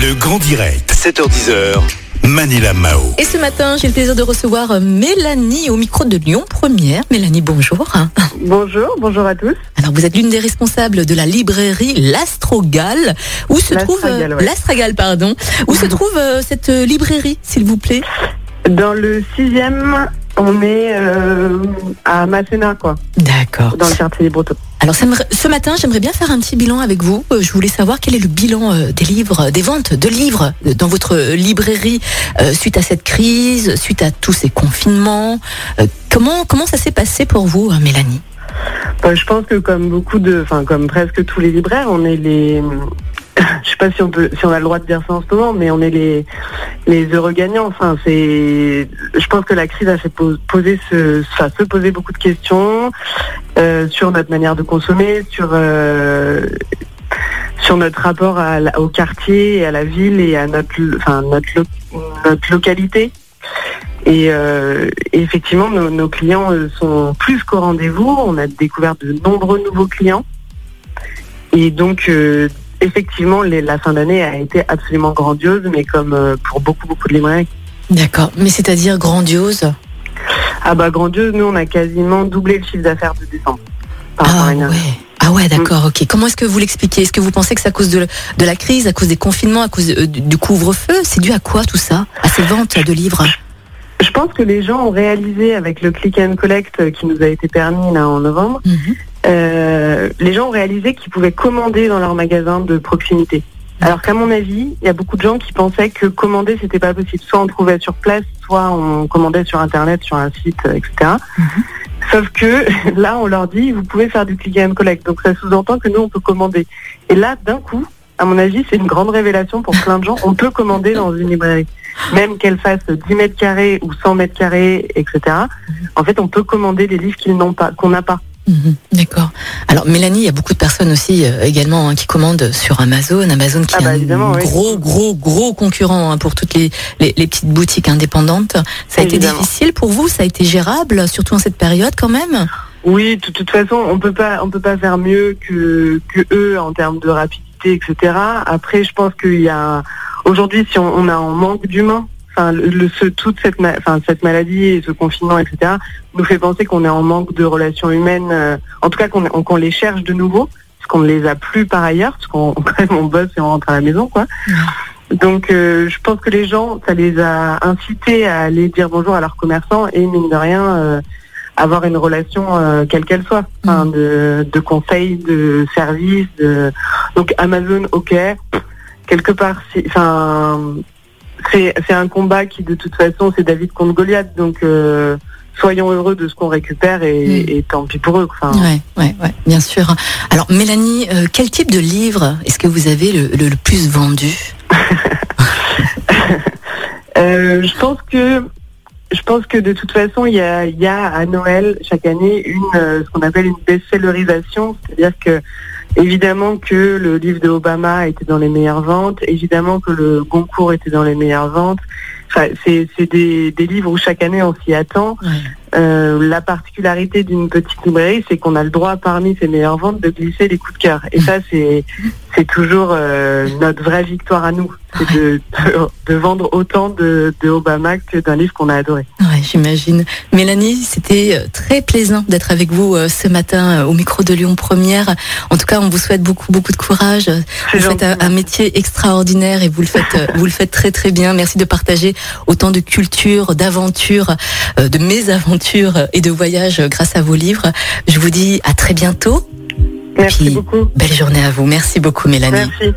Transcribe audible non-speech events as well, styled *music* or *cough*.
Le grand direct, 7h10h. Manila Mao. Et ce matin, j'ai le plaisir de recevoir euh, Mélanie au micro de Lyon Première. Mélanie, bonjour. Bonjour, bonjour à tous. Alors, vous êtes l'une des responsables de la librairie L'Astrogal, où se trouve ouais. l'Astragale, pardon, où se trouve euh, cette euh, librairie, s'il vous plaît? Dans le sixième, on est euh, à Masséna, quoi, D'accord. dans le quartier des Bretons. Alors, ce matin, j'aimerais bien faire un petit bilan avec vous. Euh, Je voulais savoir quel est le bilan euh, des livres, des ventes de livres euh, dans votre librairie suite à cette crise, suite à tous ces confinements. Comment comment ça s'est passé pour vous, euh, Mélanie? Enfin, je pense que comme beaucoup de, enfin comme presque tous les libraires, on est les, sais pas si on peut, si on a le droit de dire ça en ce moment, mais on est les, les heureux gagnants. Enfin, je pense que la crise a fait pos- poser se beaucoup de questions euh, sur notre manière de consommer, sur euh, notre rapport au quartier à la ville et à notre, localité. Et, euh, et effectivement, nos, nos clients sont plus qu'au rendez-vous. On a découvert de nombreux nouveaux clients. Et donc, effectivement, les- la fin d'année a été absolument grandiose, mais comme euh, pour beaucoup, beaucoup de librairies. D'accord. Mais c'est-à-dire grandiose? Ah bah grandiose, nous, on a quasiment doublé le chiffre d'affaires de décembre. Par Ah ouais. Ah ouais, d'accord, ok. Comment est-ce que vous l'expliquez? Est-ce que vous pensez que c'est à cause de, de la crise, à cause des confinements, à cause euh, du couvre-feu? C'est dû à quoi tout ça? À ces ventes de livres? Je pense que les gens ont réalisé avec le click and collect qui nous a été permis là en novembre, Mhm. Euh, les gens ont réalisé qu'ils pouvaient commander dans leur magasin de proximité. Alors qu'à mon avis, il y a beaucoup de gens qui pensaient que commander c'était pas possible. Soit on trouvait sur place, soit on commandait sur internet, sur un site, euh, etc. Mhm. Sauf que *laughs* là, on leur dit vous pouvez faire du click and collect. Donc ça sous-entend que nous on peut commander. Et là, d'un coup, à mon avis, c'est une grande révélation pour plein de gens. On peut commander dans une librairie, même qu'elle fasse 10 mètres carrés ou 100 mètres carrés, etc. En fait, on peut commander des livres qu'ils n'ont pas, qu'on n'a pas. Mhm, D'accord. Alors Mélanie, il y a beaucoup de personnes aussi euh, également hein, qui commandent sur Amazon. Amazon qui Ah bah, est évidemment, un oui. gros, gros, gros concurrent hein, pour toutes les, les, les petites boutiques indépendantes. Ça a été difficile pour vous Ça a été gérable, surtout en cette période quand même? Oui, de toute façon, on peut pas, on peut pas faire mieux que, que eux en termes de rapidité, etc. Après, je pense qu'il y a aujourd'hui, si on, on a un manque d'humains, enfin, le, le- ce, toute cette, enfin, cette maladie et ce confinement, etc. nous fait penser qu'on est en manque de relations humaines. euh, en tout cas, qu'on les cherche de nouveau, parce qu'on ne les a plus par ailleurs, parce qu'on *laughs* on bosse et on rentre à la maison, quoi. Donc, euh, je pense que les gens, ça les a incités à aller dire bonjour à leurs commerçants et mine de rien. euh, avoir une relation euh, quelle qu'elle soit, enfin, de, de conseils, de services. De... Donc Amazon, ok, quelque part, enfin, c'est, un combat qui de toute façon c'est David contre Goliath, donc euh, soyons heureux de ce qu'on récupère et, Mm. et tant pis pour eux. Enfin, Ouais, ouais, ouais, bien sûr. Alors Mélanie, euh, quel type de livre est-ce que vous avez le, le- le plus vendu? *laughs* Euh, je pense que je pense que de toute façon, il y a, à Noël chaque année une euh, ce qu'on appelle une best-sellerisation, c'est-à-dire que évidemment que le livre de Obama était dans les meilleures ventes, évidemment que le Goncourt était dans les meilleures ventes. Enfin, c'est des livres où chaque année on s'y attend. Euh, la particularité d'une petite librairie, c'est qu'on a le droit parmi ces meilleures ventes de glisser les coups de cœur. Et ça, c'est c'est toujours euh, notre vraie victoire à nous, c'est de, de, de vendre autant de, de Obama que d'un livre qu'on a adoré. Ouais, j'imagine. Mélanie, c'était euh, très plaisant d'être avec vous euh, ce matin au micro de Lyon Première. En tout cas, on vous souhaite beaucoup, beaucoup de courage. Vous faites un, un métier extraordinaire et vous le faites, vous le faites très, très bien. Merci de partager autant de culture, d'aventures, euh, de mésaventures et de voyages grâce à vos livres. Je vous dis à très bientôt. Merci Puis, beaucoup. Belle journée à vous. Merci beaucoup, Mélanie. Merci.